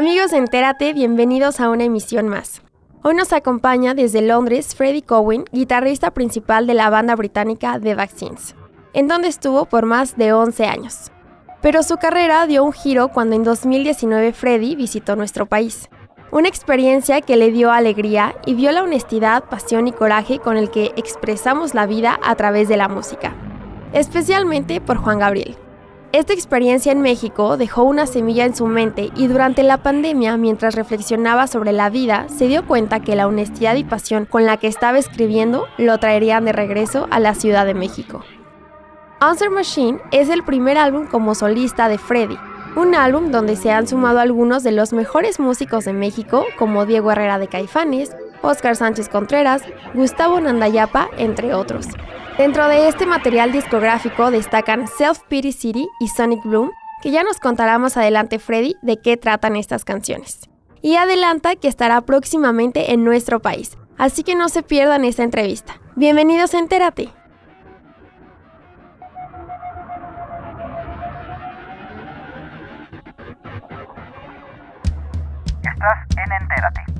Amigos Entérate, bienvenidos a una emisión más. Hoy nos acompaña desde Londres Freddie Cowen, guitarrista principal de la banda británica The Vaccines, en donde estuvo por más de 11 años. Pero su carrera dio un giro cuando en 2019 Freddie visitó nuestro país. Una experiencia que le dio alegría y vio la honestidad, pasión y coraje con el que expresamos la vida a través de la música, especialmente por Juan Gabriel. Esta experiencia en México dejó una semilla en su mente y durante la pandemia, mientras reflexionaba sobre la vida, se dio cuenta que la honestidad y pasión con la que estaba escribiendo lo traerían de regreso a la Ciudad de México. Answer Machine es el primer álbum como solista de Freddy, un álbum donde se han sumado algunos de los mejores músicos de México, como Diego Herrera de Caifanes, Oscar Sánchez Contreras, Gustavo Nandayapa, entre otros. Dentro de este material discográfico destacan Self Pity City y Sonic Bloom, que ya nos contará más adelante Freddy de qué tratan estas canciones. Y adelanta que estará próximamente en nuestro país, así que no se pierdan esta entrevista. Bienvenidos a Entérate. Estás en Entérate.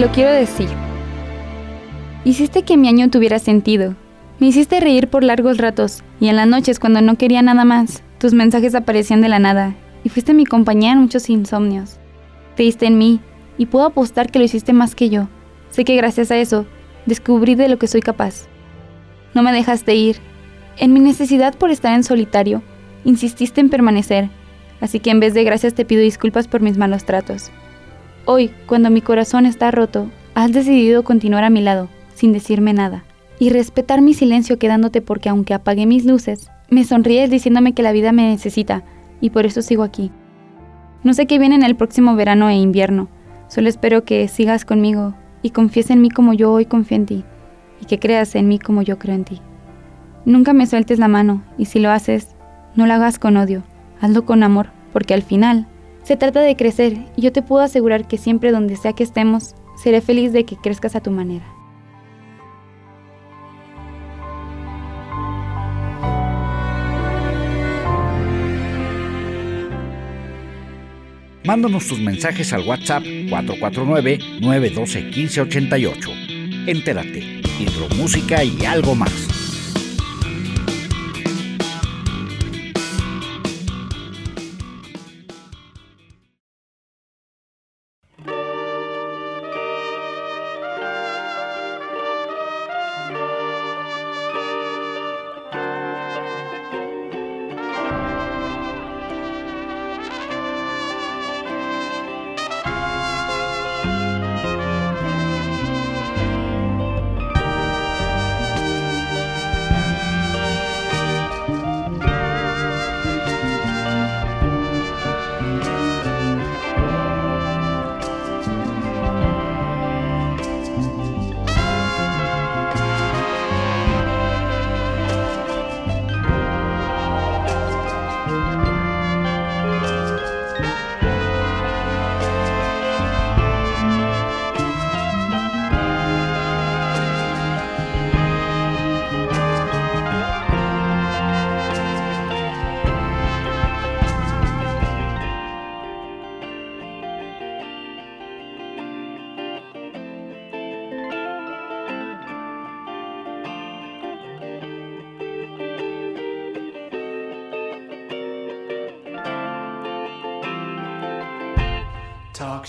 Lo quiero decir. Hiciste que mi año tuviera sentido. Me hiciste reír por largos ratos y en las noches cuando no quería nada más, tus mensajes aparecían de la nada y fuiste mi compañía en muchos insomnios. Creíste en mí y puedo apostar que lo hiciste más que yo. Sé que gracias a eso descubrí de lo que soy capaz. No me dejaste ir. En mi necesidad por estar en solitario, insististe en permanecer, así que en vez de gracias te pido disculpas por mis malos tratos. Hoy, cuando mi corazón está roto, has decidido continuar a mi lado, sin decirme nada, y respetar mi silencio quedándote porque aunque apagué mis luces, me sonríes diciéndome que la vida me necesita, y por eso sigo aquí. No sé qué viene en el próximo verano e invierno, solo espero que sigas conmigo y confíes en mí como yo hoy confío en ti, y que creas en mí como yo creo en ti. Nunca me sueltes la mano, y si lo haces, no lo hagas con odio, hazlo con amor, porque al final se trata de crecer y yo te puedo asegurar que siempre donde sea que estemos, seré feliz de que crezcas a tu manera. Mándanos tus mensajes al WhatsApp 449-912-1588. Entérate, hidromúsica y algo más.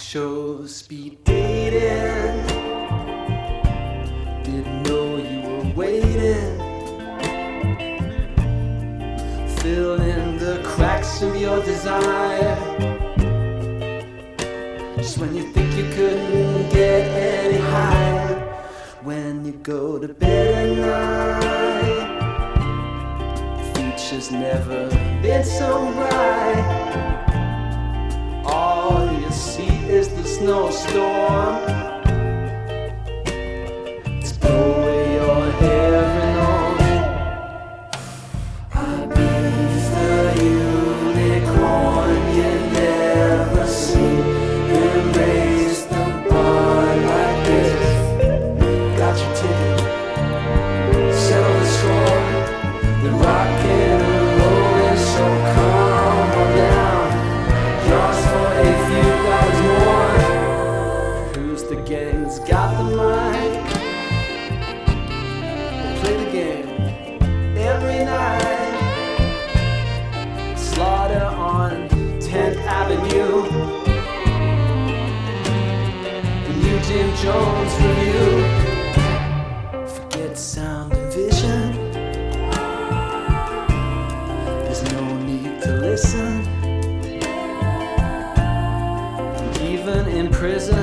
Shows, speed dating. Didn't know you were waiting. Fill in the cracks of your desire. Just when you think you couldn't get any higher. When you go to bed at night. The future's never been so bright. Snowstorm. Jim Jones review. Forget sound and vision. There's no need to listen. And even in prison,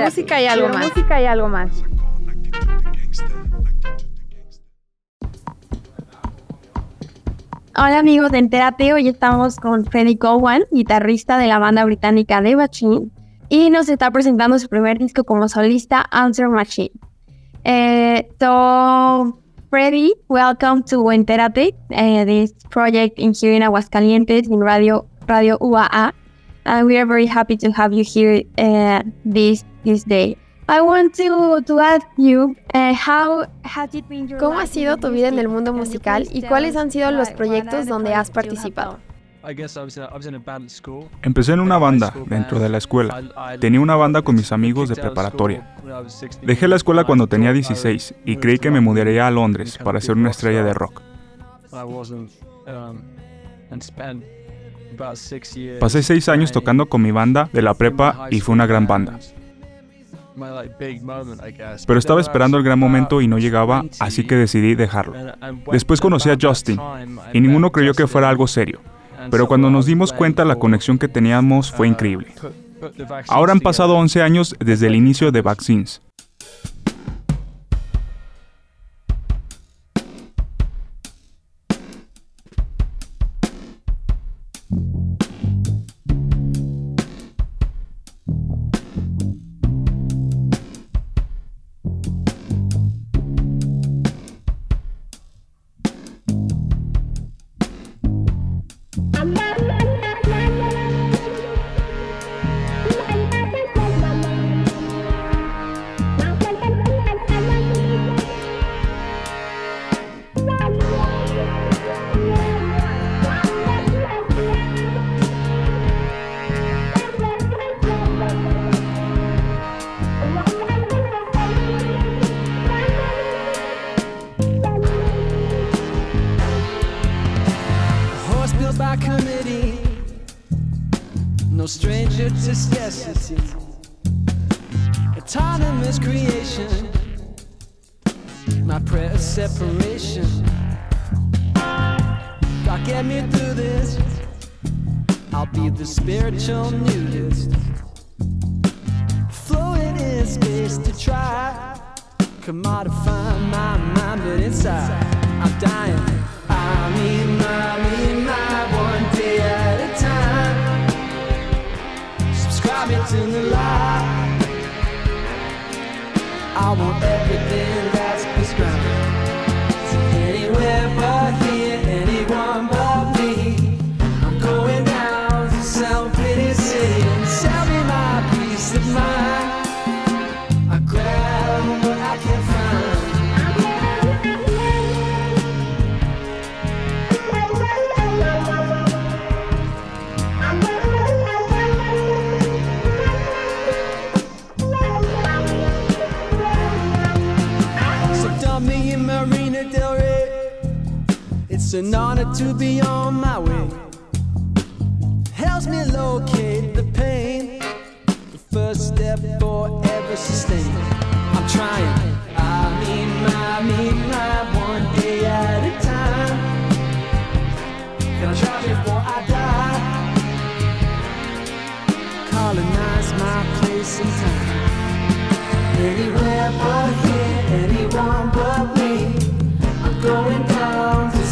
Hidromúsica y algo más. Música y algo más. Hola amigos de Entérate, hoy estamos con Freddie Cowan, guitarrista de la banda británica The Machine, y nos está presentando su primer disco como solista, Answer Machine. Eh, so, Freddie, welcome to Entérate, uh, this project in here in Aguascalientes in Radio Radio UAA, and we are very happy to have you here uh, this this day. I want to, to ask you, uh, how has it been your ¿Cómo ha sido tu vida en el mundo musical y cuáles han sido los proyectos donde has participado? Empecé en una banda dentro de la escuela. Tenía una banda con mis amigos de preparatoria. Dejé la escuela cuando tenía 16 y creí que me mudaría a Londres para ser una estrella de rock. Pasé seis años tocando con mi banda de la prepa y fue una gran banda. Pero estaba esperando el gran momento y no llegaba, así que decidí dejarlo. Después conocí a Justin y ninguno creyó que fuera algo serio. Pero cuando nos dimos cuenta la conexión que teníamos fue increíble. Ahora han pasado 11 años desde el inicio de Vaccines. An honor to be on my way. Helps me locate the pain. The first step forever sustained. I'm trying. I mean, my, me, my, one day at a time. Gonna try before I die. Colonize my place and time. Anywhere but here, anyone but me. I'm going down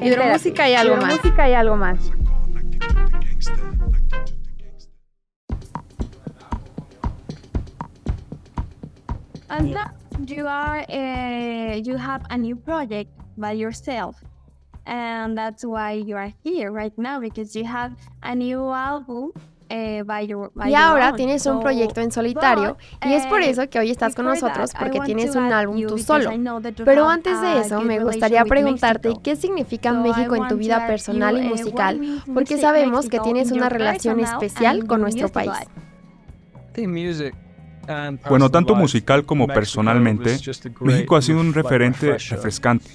Hidromúsica y algo más. Música y algo más. Anta, you are uh, you have a new project by yourself, and that's why you are here right now because you have a new album. Eh, by your, by Y ahora own. tienes un proyecto en solitario but, y es por eh, eso que hoy estás con nosotros porque tienes un álbum you tú because solo. Pero have antes de a eso me gustaría preguntarte qué significa México en tu to vida ask personal you, y eh, musical what porque sabemos que tienes in una your relación personal especial and con nuestro país. Bueno, tanto musical como personalmente, México ha sido un referente refrescante.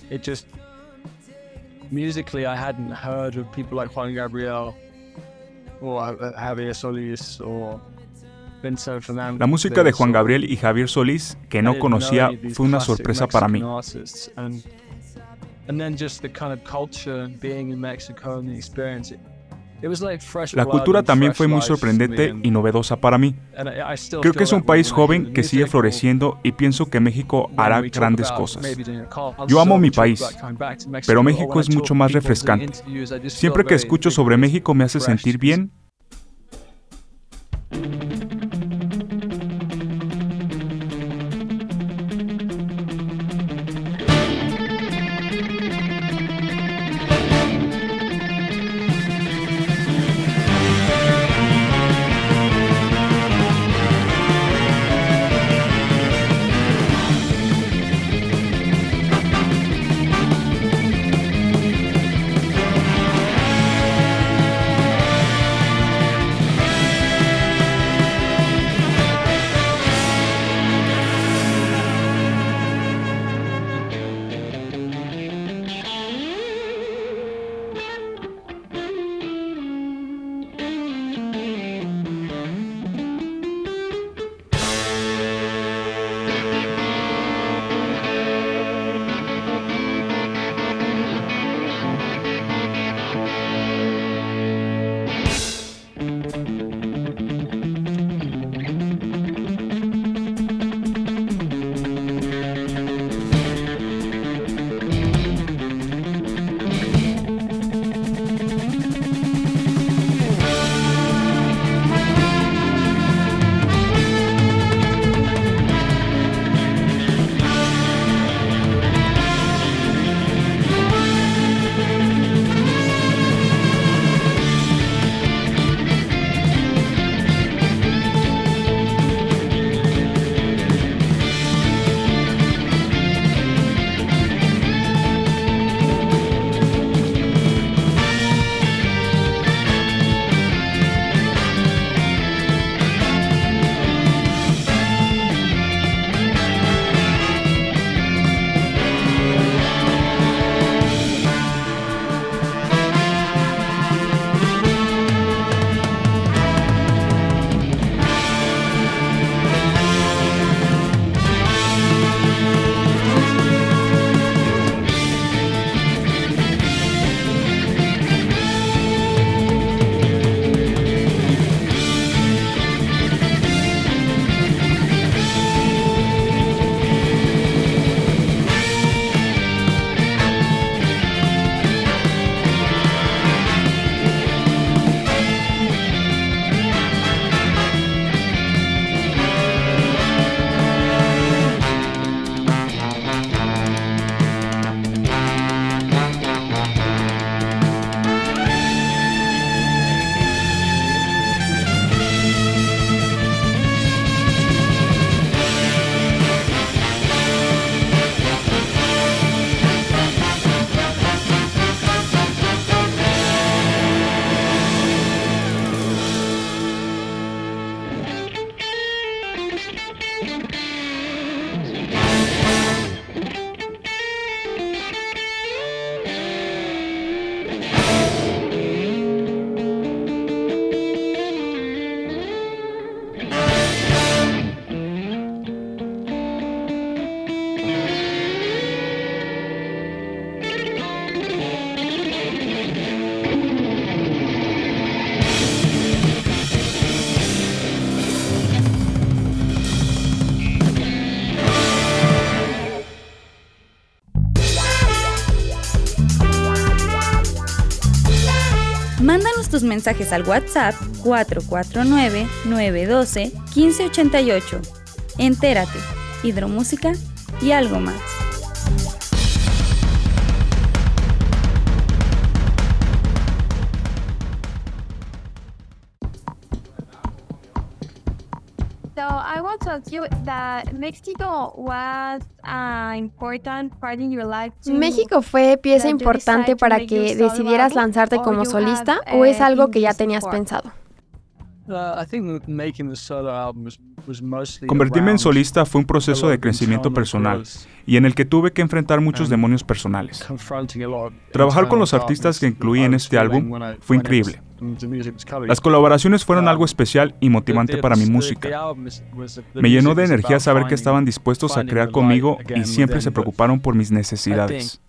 Musically, I hadn't heard of people like Juan Gabriel Javier La música de Juan Gabriel y Javier Solís, que no conocía, fue una sorpresa para mí. La cultura también fue muy sorprendente y novedosa para mí. Creo que es un país joven que sigue floreciendo y pienso que México hará grandes cosas. Yo amo mi país, pero México es mucho más refrescante. Siempre que escucho sobre México me hace sentir bien tus mensajes al WhatsApp 449-912-1588. Entérate, hidromúsica y algo más. So I want to ask you that Mexico was an important part in your life. to- ¿México fue pieza importante para que decidieras lanzarte como solista o es algo que ya tenías pensado? Convertirme en solista fue un proceso de crecimiento personal y en el que tuve que enfrentar muchos demonios personales. Trabajar con los artistas que incluí en este álbum fue increíble. Las colaboraciones fueron algo especial y motivante para mi música. Me llenó de energía saber que estaban dispuestos a crear conmigo y siempre se preocuparon por mis necesidades.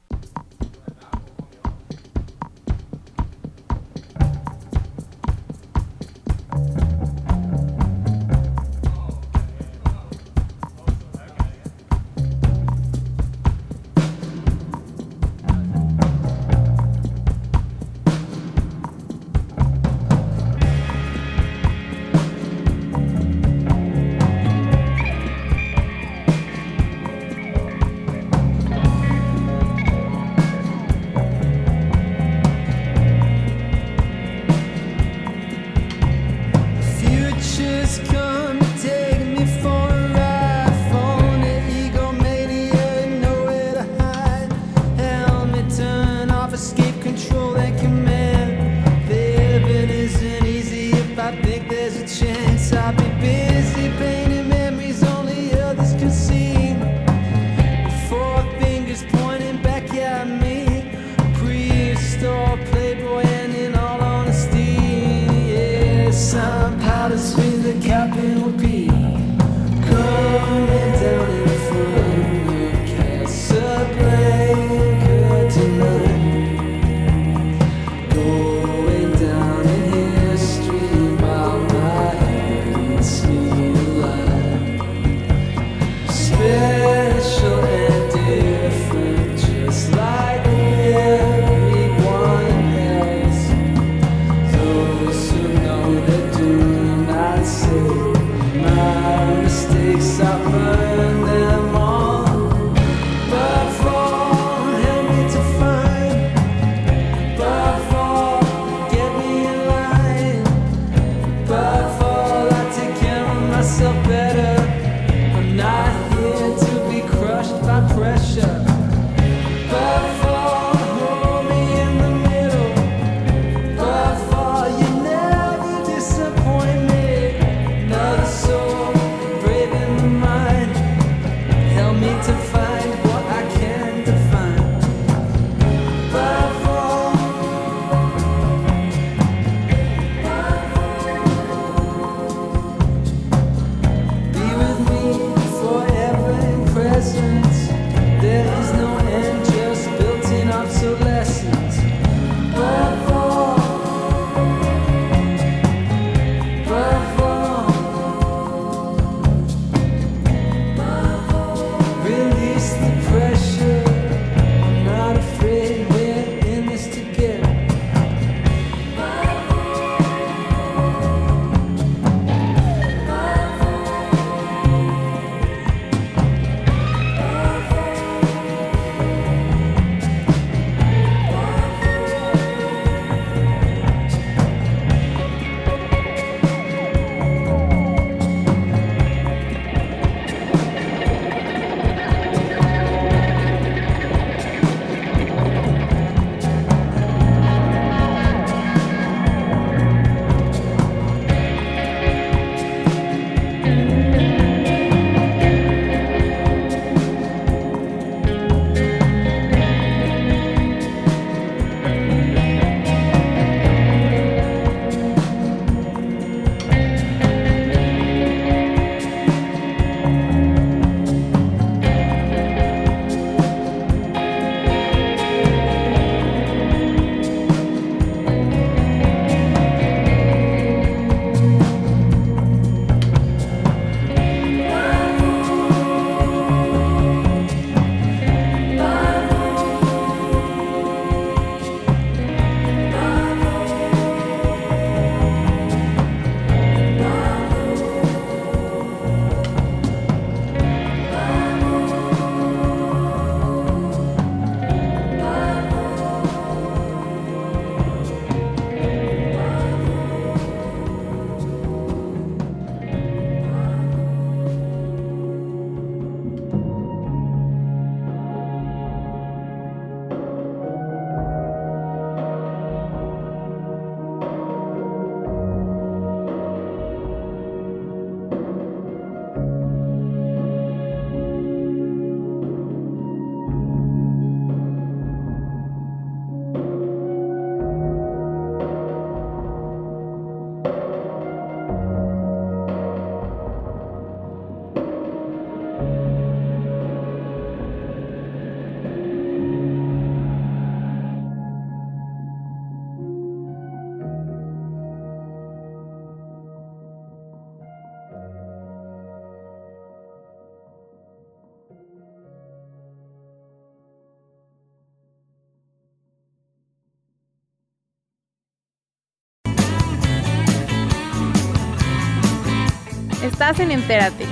Estás en Entérate.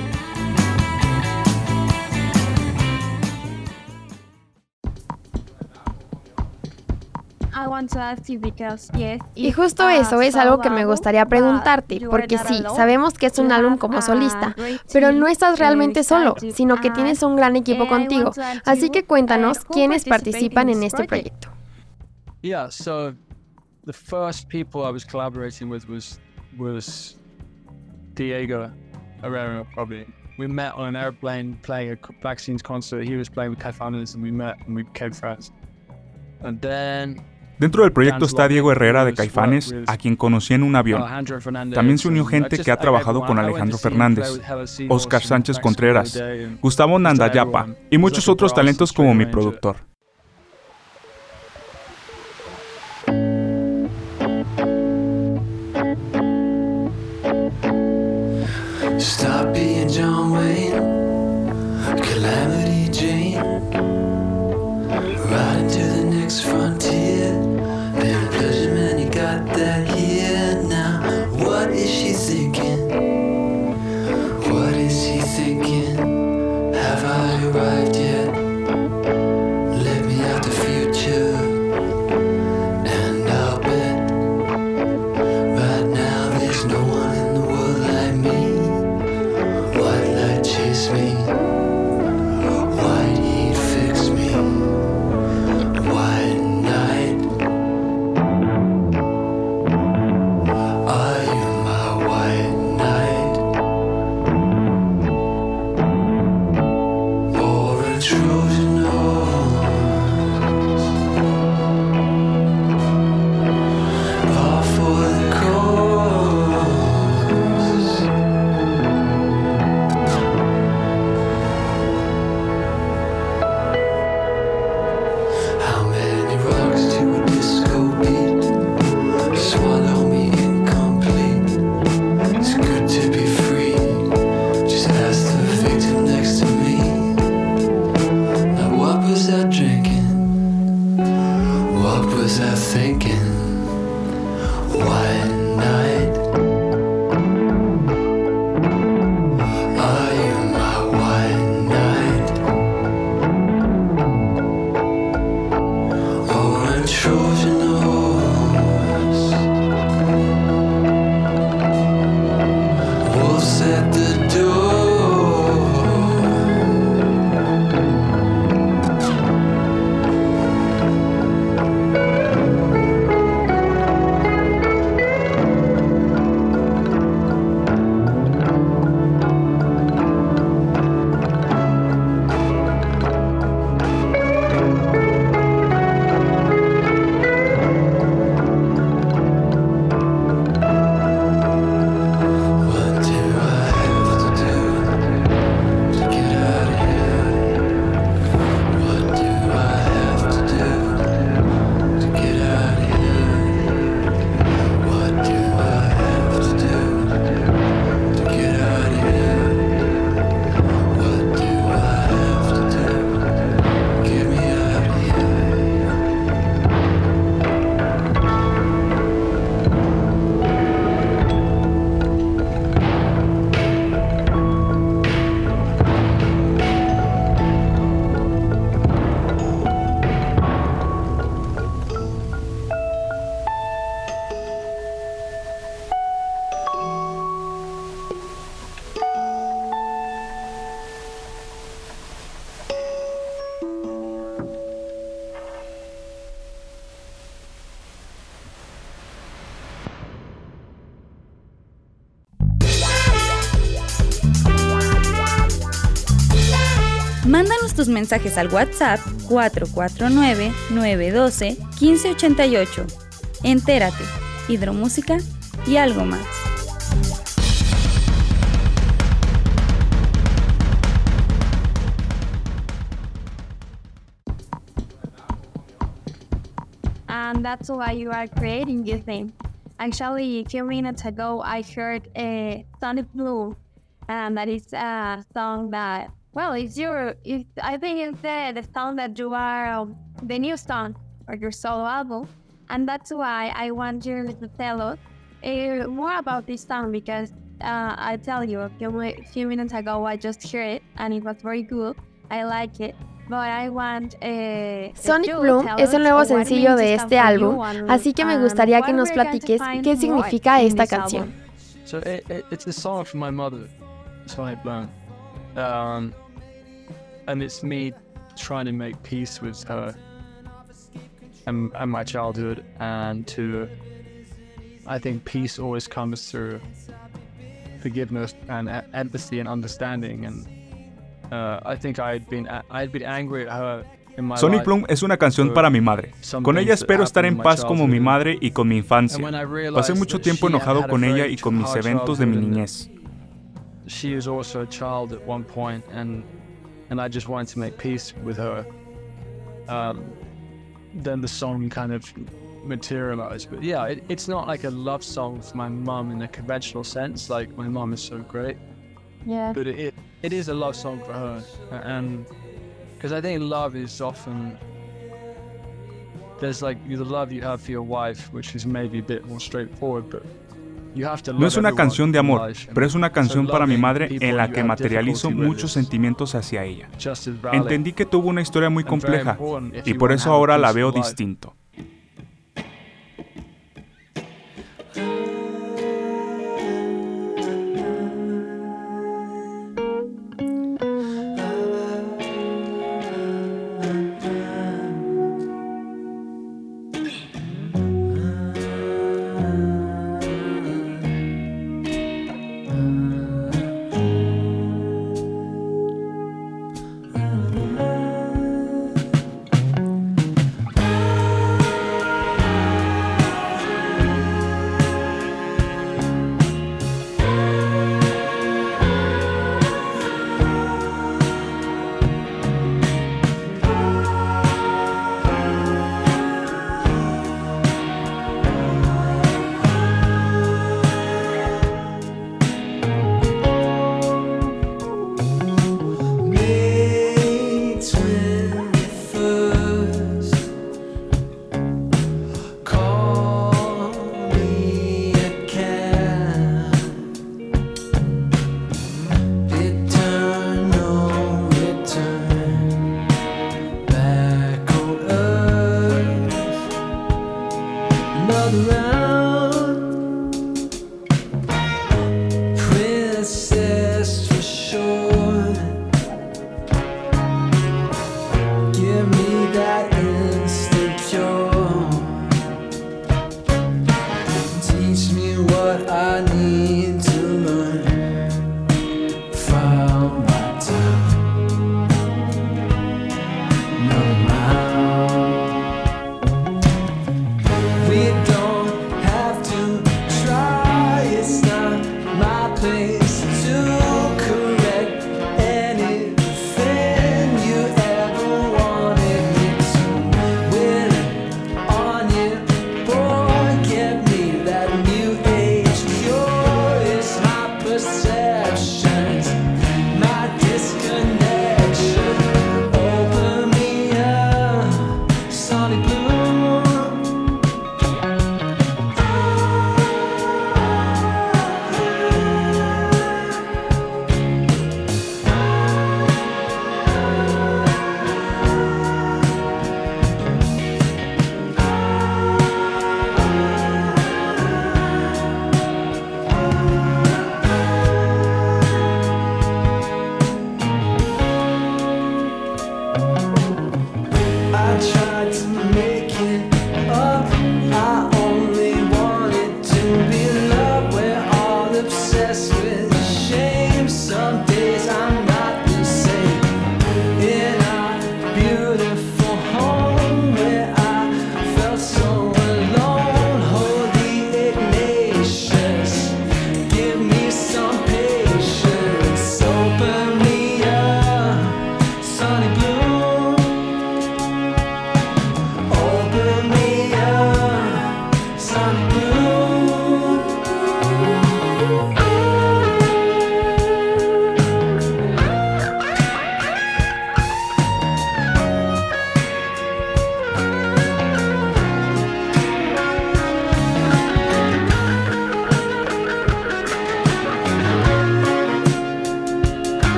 Y justo eso es algo que me gustaría preguntarte, porque sí, sabemos que es un álbum como solista, pero no estás realmente solo, sino que tienes un gran equipo contigo. Así que cuéntanos quiénes participan en este proyecto. Yeah, so the first people I was collaborating with was was Diego Herrera, probably. We met on an airplane playing a concert. He was playing with Caifanes, and we met and we became friends. And then Dentro del proyecto está Diego Herrera de Caifanes, a quien conocí en un avión. También se unió gente que ha trabajado con Alejandro Fernández, Oscar Sánchez Contreras, Gustavo Nandayapa y muchos otros talentos como mi productor. Mensajes al WhatsApp 449-912-1588. Entérate, hidromúsica y algo más. and that's why you are creating this thing. Actually, a few minutes ago, I heard a Sonic Blue, and that is a song that, well, it's your, it's, I think it's the, the song that you are, um, the new song or your solo album, and that's why I want you to tell us uh, more about this song because uh, I tell you, a few, mi- few minutes ago, I just heard it and it was very good. I like it. But I want, uh, Sonic you Bloom tell es el us nuevo what it sencillo means de to este álbum, así que me gustaría what que nos we're going to platiques qué significa esta canción. So it, it, it's the song from my mother, Sonic Bloom. Um, and it's me trying to make peace with her and, and my childhood. And to, I think peace always comes through forgiveness and e- empathy and understanding. And uh, I think I had been a- I had been angry at her in my Sonic. Bloom es una canción para mi madre. Con ella espero estar en paz como mi madre y con mi infancia. Pasé mucho tiempo enojado con ella y con mis eventos de mi niñez. she was also a child at one point and and I just wanted to make peace with her. Um, then the song kind of materialized. But yeah, it, it's not like a love song for my mum in a conventional sense. Like my mum is so great, Yeah. but it it, it is a love song for her, and because I think love is often there's like the love you have for your wife, which is maybe a bit more straightforward, but you have to No es una canción de amor, pero es una canción para mi madre en la que materializo muchos sentimientos hacia ella. Entendí que tuvo una historia muy compleja y por eso ahora la veo distinto.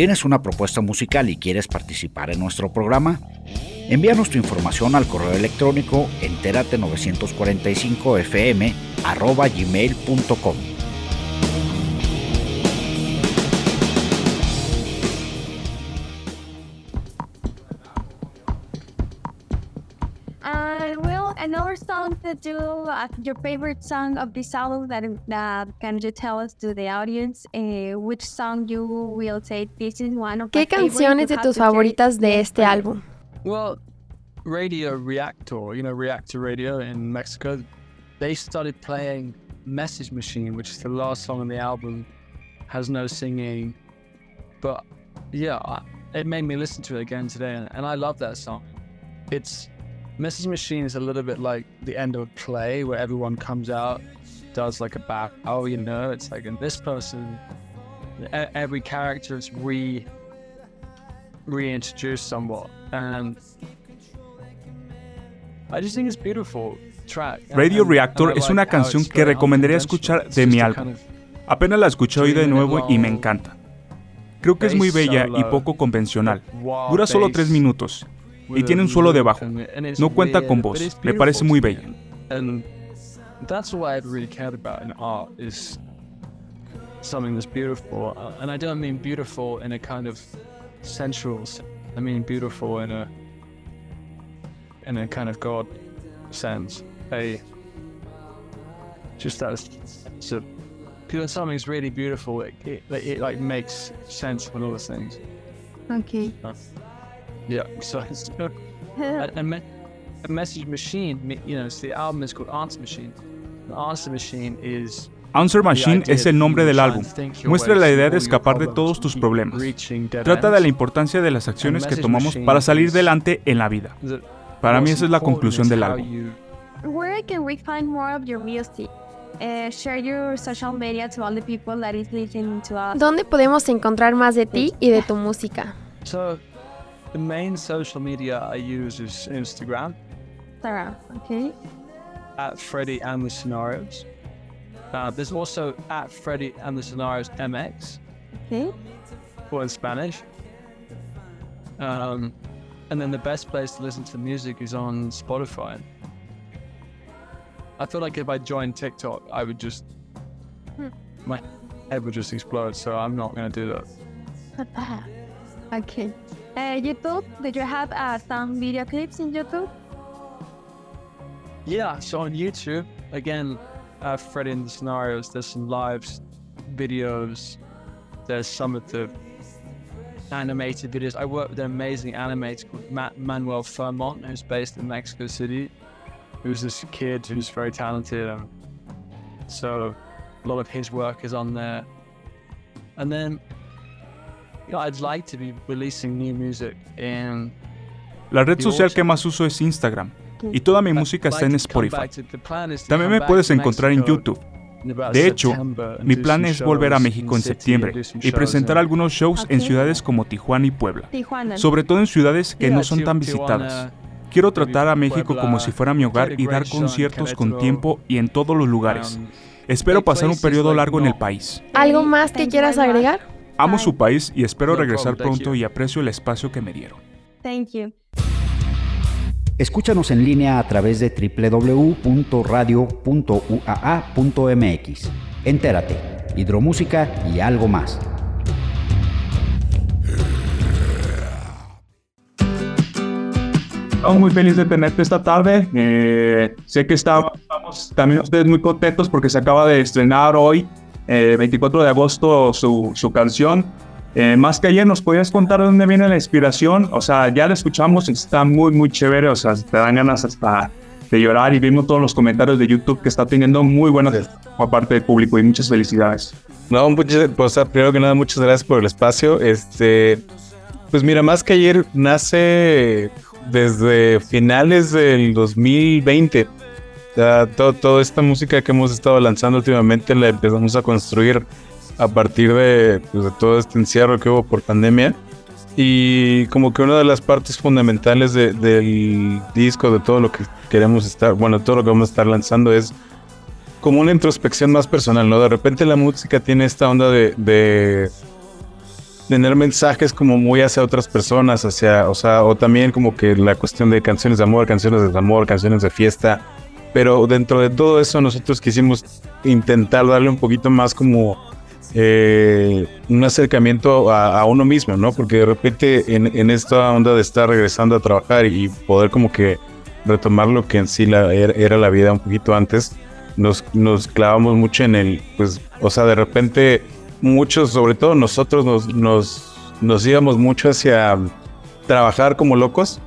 ¿Tienes una propuesta musical y quieres participar en nuestro programa? Envíanos tu información al correo electrónico entérate945fm gmail.com. to do, uh, your favorite song of this album that, that can you tell us to the audience uh, which song you will say this is one of ¿Qué my favorite, canciones you de have tus to share favoritas it de with este me. álbum? Well, Radio Reactor, you know, Reactor Radio in Mexico, they started playing Message Machine, which is the last song on the album, has no singing. But yeah, I, it made me listen to it again today, and, and I love that song. It's Message Machine is a little bit like the end of a play where everyone comes out, does like a bow, oh, you know, it's like, and this person, e- every character is re reintroduced somewhat, and I just think it's beautiful Radio Reactor es una canción que recomendaría escuchar de mi álbum. Apenas la escuché hoy de nuevo y me encanta. Creo que es muy bella y poco convencional. Dura solo tres minutos y tiene un solo de bajo. No cuenta con voz. Me parece muy bella. And that's what I've really cared about in art is something that's beautiful. Uh, And I don't mean beautiful in a kind of sensual sense. I mean beautiful in a in a kind of God sense. A just that sense of when something's really beautiful, it, it, it like makes sense with all the things. Okay. Yeah, so it's a, a, me- a message machine. You know, so the album is called Answer Machine. The Answer Machine is Answer Machine es el nombre del álbum. Muestra la idea de escapar de todos tus problemas. Trata de la importancia de las acciones que tomamos para salir delante en la vida. Para mí esa es la conclusión del álbum. Where can we find more of your music? Uh, share your social media to all the people that is listening to us. ¿Dónde podemos encontrar más de ti y de tu música? So, the main social media I use is Instagram Sarah, okay. at Freddie and the Scenarios. Uh, there's also at Freddie and the Scenarios MX, Okay. or in Spanish. Um, and then the best place to listen to the music is on Spotify. I feel like if I joined TikTok, I would just my head would just explode. So I'm not going to do that. okay. Uh, YouTube, did you have uh, some video clips in YouTube? Yeah, so on YouTube, again, uh, Freddie in the scenarios, there's some live videos. There's some of the animated videos. I work with an amazing animator called Matt Manuel Fermont, who's based in Mexico City, who's this kid who's very talented. And so a lot of his work is on there. And then, La red social que más uso es Instagram y toda mi música está en Spotify. También me puedes encontrar en YouTube. De hecho, mi plan es volver a México en septiembre y presentar algunos shows en ciudades como Tijuana y Puebla, sobre todo en ciudades que no son tan visitadas. Quiero tratar a México como si fuera mi hogar y dar conciertos con tiempo y en todos los lugares. Espero pasar un periodo largo en el país. ¿Algo más que quieras agregar? Amo su país y espero regresar pronto you. y aprecio el espacio que me dieron. Thank you. Escúchanos en línea a través de www.radio.uaa.mx. Entérate, hidromúsica y algo más. Estamos muy felices de tenerte esta tarde. Eh, sé que está- estamos también ustedes muy contentos porque se acaba de estrenar hoy, eh, 24 de agosto, su, su canción. Eh, más que ayer, ¿nos podías contar de dónde viene la inspiración? O sea, ya la escuchamos, está muy, muy chévere. O sea, te dan ganas hasta de llorar y vimos todos los comentarios de YouTube que está teniendo muy buenas por parte del público y muchas felicidades. No, muchas, pues, o sea, primero que nada, muchas gracias por el espacio. Este, pues mira, más que ayer nace desde finales del 2020. Ya todo, toda esta música que hemos estado lanzando últimamente la empezamos a construir a partir de, pues, de todo este encierro que hubo por pandemia. Y como que una de las partes fundamentales de- del disco, de todo lo que queremos estar, bueno, todo lo que vamos a estar lanzando es como una introspección más personal, ¿no? De repente la música tiene esta onda de, de, tener mensajes como muy hacia otras personas, hacia, o sea, o también como que la cuestión de canciones de amor, canciones de desamor, canciones de fiesta, pero dentro de todo eso nosotros quisimos intentar darle un poquito más como eh, un acercamiento a, uno mismo, ¿no? Porque de repente en, esta onda de estar regresando a trabajar y poder como que retomar lo que en sí era, la vida un poquito antes, nos, nos clavamos mucho en el, pues, o sea, de repente muchos, sobre todo nosotros, nos, nos, nos íbamos mucho hacia trabajar como locos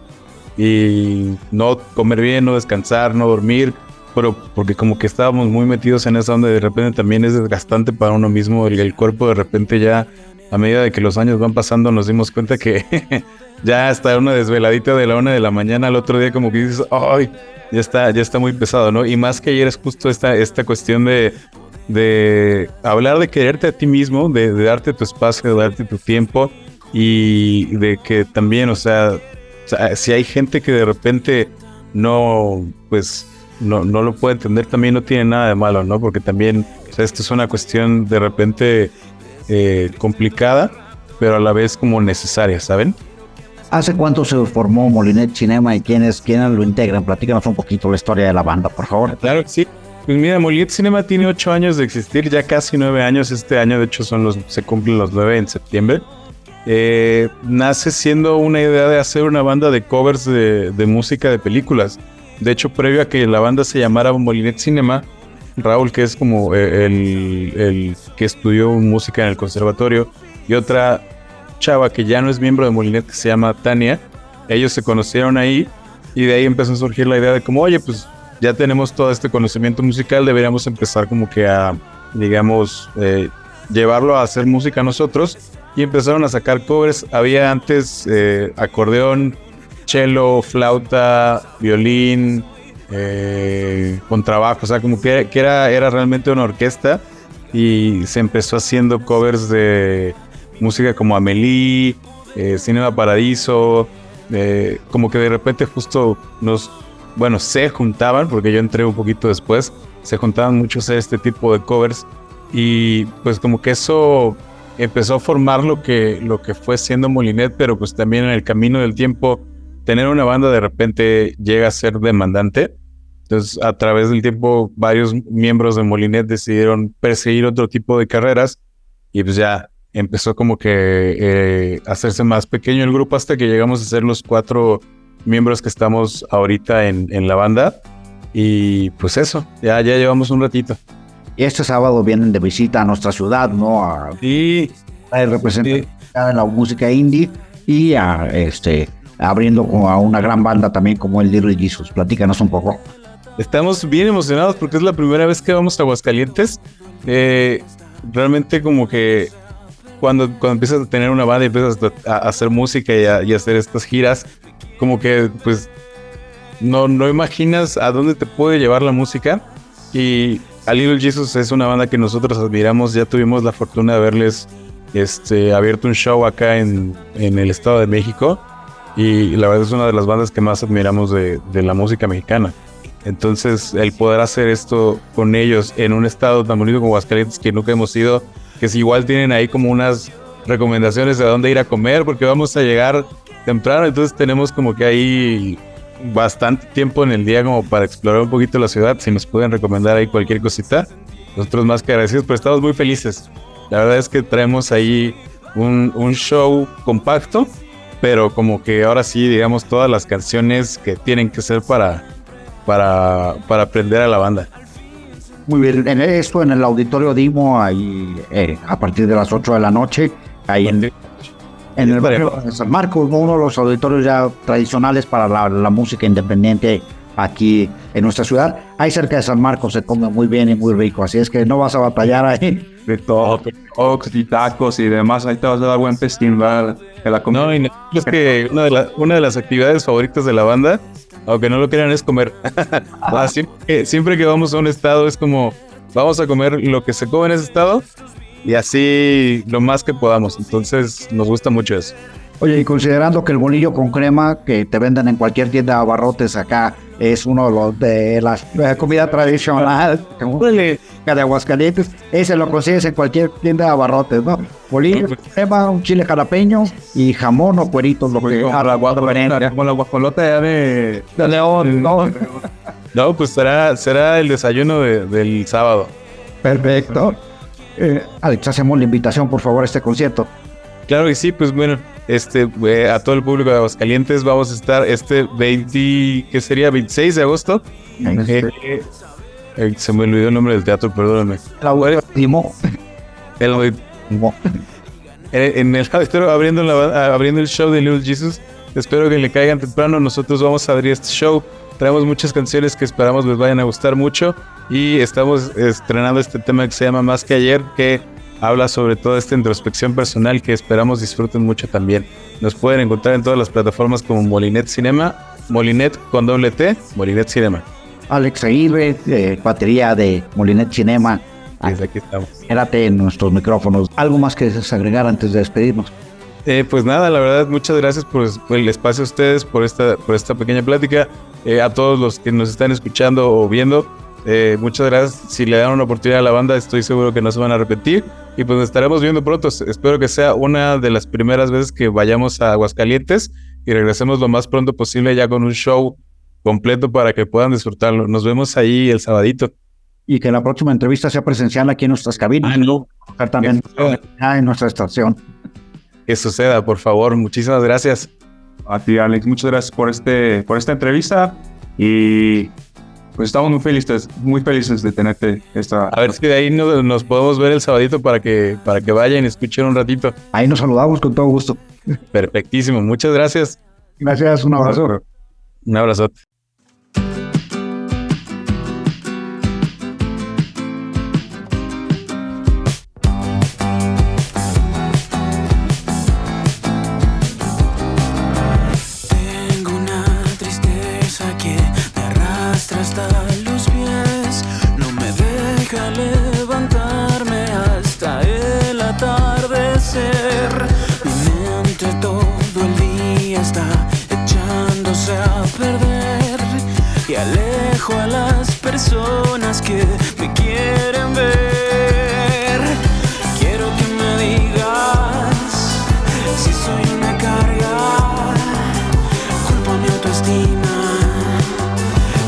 y no comer bien, no descansar, no dormir, pero porque como que estábamos muy metidos en esa onda de repente también es desgastante para uno mismo y el cuerpo de repente ya a medida de que los años van pasando nos dimos cuenta que ya está una desveladita de la una de la mañana al otro día como que dices, ay, ya está, ya está muy pesado, ¿no? Y más que ayer es justo esta, esta cuestión de, de hablar de quererte a ti mismo, de, de darte tu espacio, de darte tu tiempo y de que también, o sea, si hay gente que de repente no, pues, no, no lo puede entender, también no tiene nada de malo, ¿no? Porque también, o sea, esto es una cuestión de repente eh, complicada, pero a la vez como necesaria, ¿saben? ¿Hace cuánto se formó Molinet Cinema y quiénes, quiénes lo integran? Platícanos un poquito la historia de la banda, por favor. Claro que sí. Pues mira, Molinet Cinema tiene ocho años de existir, ya casi nueve años. Este año, de hecho, son los, se cumplen los nueve en septiembre. Eh, nace siendo una idea de hacer una banda de covers de, música de películas. De hecho, previo a que la banda se llamara Molinet Cinema, Raúl, que es como eh, el, que estudió música en el conservatorio, y otra chava que ya no es miembro de Molinet, que se llama Tania, ellos se conocieron ahí y de ahí empezó a surgir la idea de como, oye, pues ya tenemos todo este conocimiento musical, deberíamos empezar como que a, digamos, eh, llevarlo a hacer música nosotros y empezaron a sacar covers. Había antes eh, acordeón, cello, flauta, violín, eh, contrabajo, o sea, como que, era, era realmente una orquesta y se empezó haciendo covers de música como Amelie, eh, Cinema Paradiso, eh, como que de repente justo nos, bueno, se juntaban, porque yo entré un poquito después, se juntaban muchos a este tipo de covers y pues como que eso empezó a formar lo que, lo que fue siendo Molinet, pero pues también en el camino del tiempo, tener una banda de repente llega a ser demandante. Entonces, a través del tiempo, varios miembros de Molinet decidieron perseguir otro tipo de carreras y pues ya empezó como que eh, hacerse más pequeño el grupo hasta que llegamos a ser los cuatro miembros que estamos ahorita en, en la banda. Y pues eso, ya, ya llevamos un ratito. Y este sábado vienen de visita a nuestra ciudad, ¿no? A, sí. A representar en la música indie y a, este, abriendo a una gran banda también como el Little Jesus. Platícanos un poco. Estamos bien emocionados porque es la primera vez que vamos a Aguascalientes. Eh, realmente como que cuando, cuando empiezas a tener una banda y empiezas a, hacer música y a, y hacer estas giras, como que pues no, no imaginas a dónde te puede llevar la música. Y a Little Jesus es una banda que nosotros admiramos. Ya tuvimos la fortuna de haberles este, abierto un show acá en, en el Estado de México. Y la verdad es una de las bandas que más admiramos de, de la música mexicana. Entonces, el poder hacer esto con ellos en un estado tan bonito como Aguascalientes, que nunca hemos ido, que si igual tienen ahí como unas recomendaciones de dónde ir a comer, porque vamos a llegar temprano, entonces tenemos como que ahí bastante tiempo en el día como para explorar un poquito la ciudad. Si nos pueden recomendar ahí cualquier cosita, nosotros más que agradecidos, pero estamos muy felices. La verdad es que traemos ahí un, un show compacto, pero como que ahora sí, digamos, todas las canciones que tienen que ser para, para, para aprender a la banda. Muy bien, en esto en el auditorio Dimo, ahí eh, a partir de las 8 de la noche, ahí en, en el barrio de San Marcos, uno de los auditorios ya tradicionales para la, música independiente aquí en nuestra ciudad. Ahí cerca de San Marcos se come muy bien y muy rico, así es que no vas a batallar ahí. De todo, ox y tacos y demás, ahí te vas a dar buen festival. la no, y es que una de, una de las actividades favoritas de la banda, aunque no lo crean, es comer. siempre, siempre que vamos a un estado es como, vamos a comer lo que se come en ese estado y así lo más que podamos. Entonces nos gusta mucho eso. Oye, y considerando que el bolillo con crema que te venden en cualquier tienda de abarrotes acá es uno de los de la comida tradicional. de Aguascalientes, ese lo consigues en cualquier tienda de abarrotes, ¿no? Bolillo, crema, un chile jalapeño y jamón o cueritos, lo que Como la, guajolota, como la guajolota ya de... de León, ¿no? No, pues será, será el desayuno de- del sábado. Perfecto. Eh, Alex, hacemos la invitación, por favor, a este concierto. Claro que sí, pues bueno, este, eh, a todo el público de Aguascalientes vamos a estar este 20, ¿qué sería? 26 de agosto. Este, Eh, eh, se me olvidó el nombre del teatro, perdóname. El audi- eh, en el auditorio abriendo, la, abriendo el show de Little Jesus. Espero que le caigan temprano. Nosotros vamos a abrir este show. Traemos muchas canciones que esperamos les vayan a gustar mucho. Y estamos estrenando este tema que se llama Más que ayer, que habla sobre toda esta introspección personal que esperamos disfruten mucho también. Nos pueden encontrar en todas las plataformas como Molinet Cinema, Molinet con doble T, Molinet Cinema. Alex Aguirre, eh, batería de Molinet Cinema. Desde aquí estamos. Quédate en nuestros micrófonos. ¿Algo más que agregar antes de despedirnos? Eh, pues nada, la verdad, muchas gracias por, por el espacio a ustedes, por esta, por esta pequeña plática. Eh, a todos los que nos están escuchando o viendo, eh, muchas gracias. Si le dan una oportunidad a la banda, estoy seguro que no se van a arrepentir. Y pues nos estaremos viendo pronto. Espero que sea una de las primeras veces que vayamos a Aguascalientes y regresemos lo más pronto posible ya con un show completo para que puedan disfrutarlo. Nos vemos ahí el sabadito. Y que la próxima entrevista sea presencial aquí en nuestras cabinas. Ah, no. También en nuestra estación. Que suceda, por favor. Muchísimas gracias. A ti, Alex, muchas gracias por, este, por esta entrevista y pues estamos muy felices, muy felices de tenerte esta... A ver si de ahí no- nos podemos ver el sabadito para que, para que vayan y escuchen un ratito. Ahí nos saludamos con todo gusto. Perfectísimo. Muchas gracias. Gracias, un abrazo. Un abrazote. Alejo a las personas que me quieren ver. Quiero que me digas si soy una carga culpa mi autoestima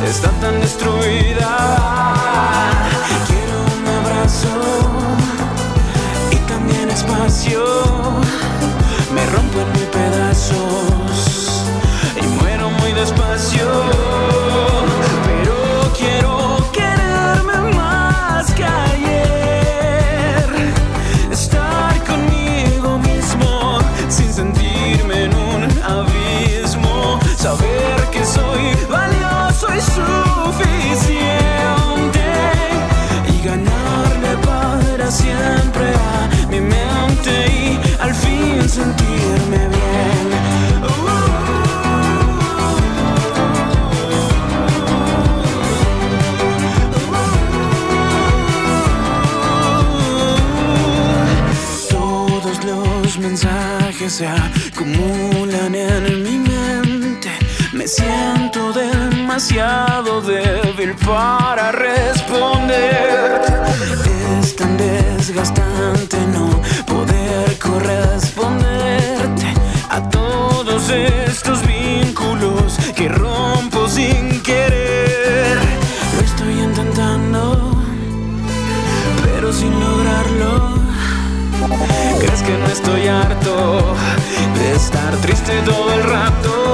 está tan destruida. Quiero un abrazo y también espacio. Me rompo en mil pedazos se acumulan en mi mente. Me siento demasiado débil para responder. Es tan desgastante no poder corresponderte a todos estos vínculos que rompo sin querer. Lo estoy intentando, pero sin lograrlo. ¿Crees que no estoy harto estar triste todo el rato?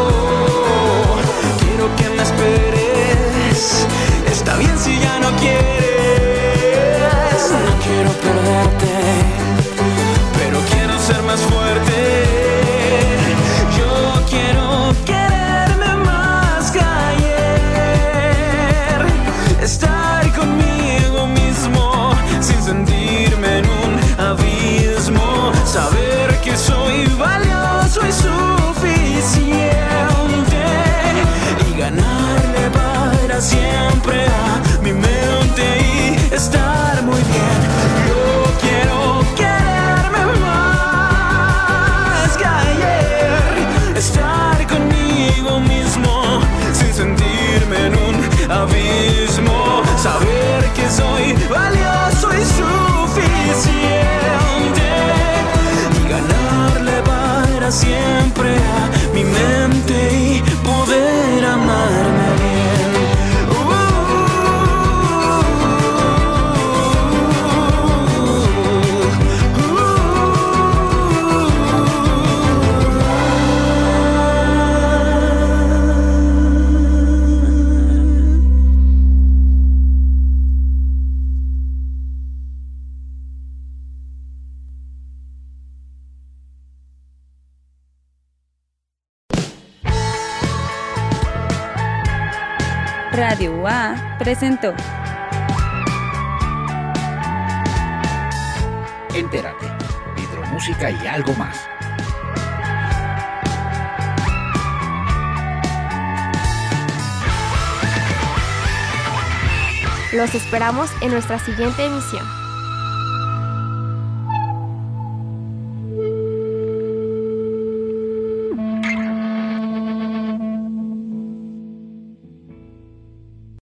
Esperamos en nuestra siguiente emisión.